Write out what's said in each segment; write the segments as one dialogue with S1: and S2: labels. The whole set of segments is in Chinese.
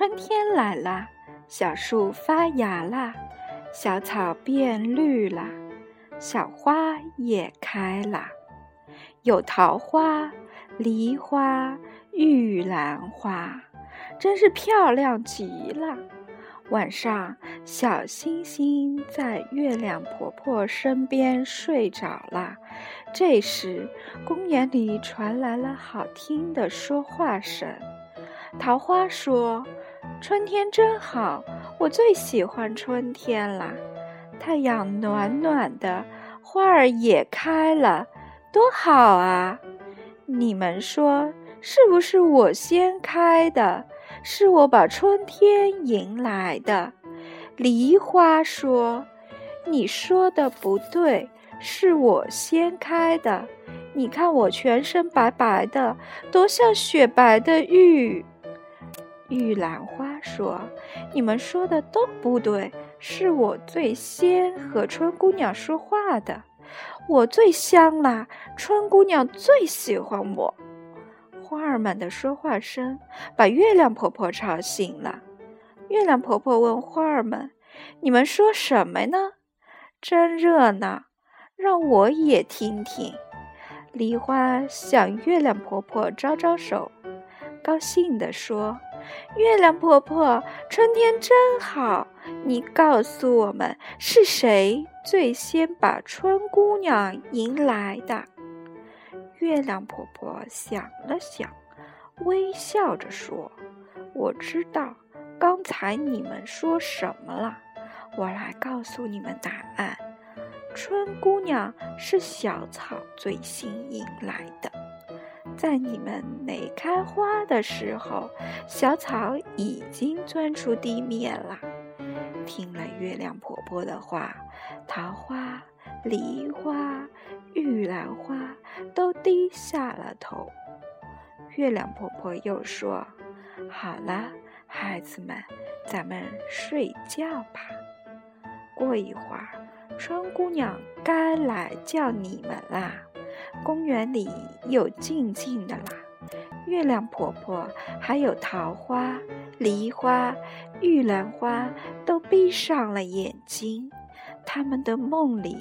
S1: 春天来了，小树发芽了，小草变绿了，小花也开了，有桃花、梨花、玉兰花，真是漂亮极了。晚上，小星星在月亮婆婆身边睡着了。这时，公园里传来了好听的说话声。桃花说：“春天真好，我最喜欢春天了。太阳暖暖的，花儿也开了，多好啊！你们说，是不是我先开的？”是我把春天迎来的，梨花说：“你说的不对，是我先开的。你看我全身白白的，多像雪白的玉。”玉兰花说：“你们说的都不对，是我最先和春姑娘说话的，我最香啦，春姑娘最喜欢我。”花儿们的说话声把月亮婆婆吵醒了。月亮婆婆问花儿们：“你们说什么呢？真热闹，让我也听听。”梨花向月亮婆婆招招手，高兴地说：“月亮婆婆，春天真好。你告诉我们，是谁最先把春姑娘迎来的？”月亮婆婆想了想，微笑着说：“我知道刚才你们说什么了。我来告诉你们答案。春姑娘是小草最先迎来的，在你们没开花的时候，小草已经钻出地面了。”听了月亮婆婆的话，桃花。梨花、玉兰花都低下了头。月亮婆婆又说：“好了，孩子们，咱们睡觉吧。过一会儿，春姑娘该来叫你们啦。公园里又静静的啦。月亮婆婆还有桃花、梨花、玉兰花都闭上了眼睛，他们的梦里。”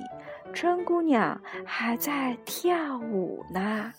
S1: 春姑娘还在跳舞呢。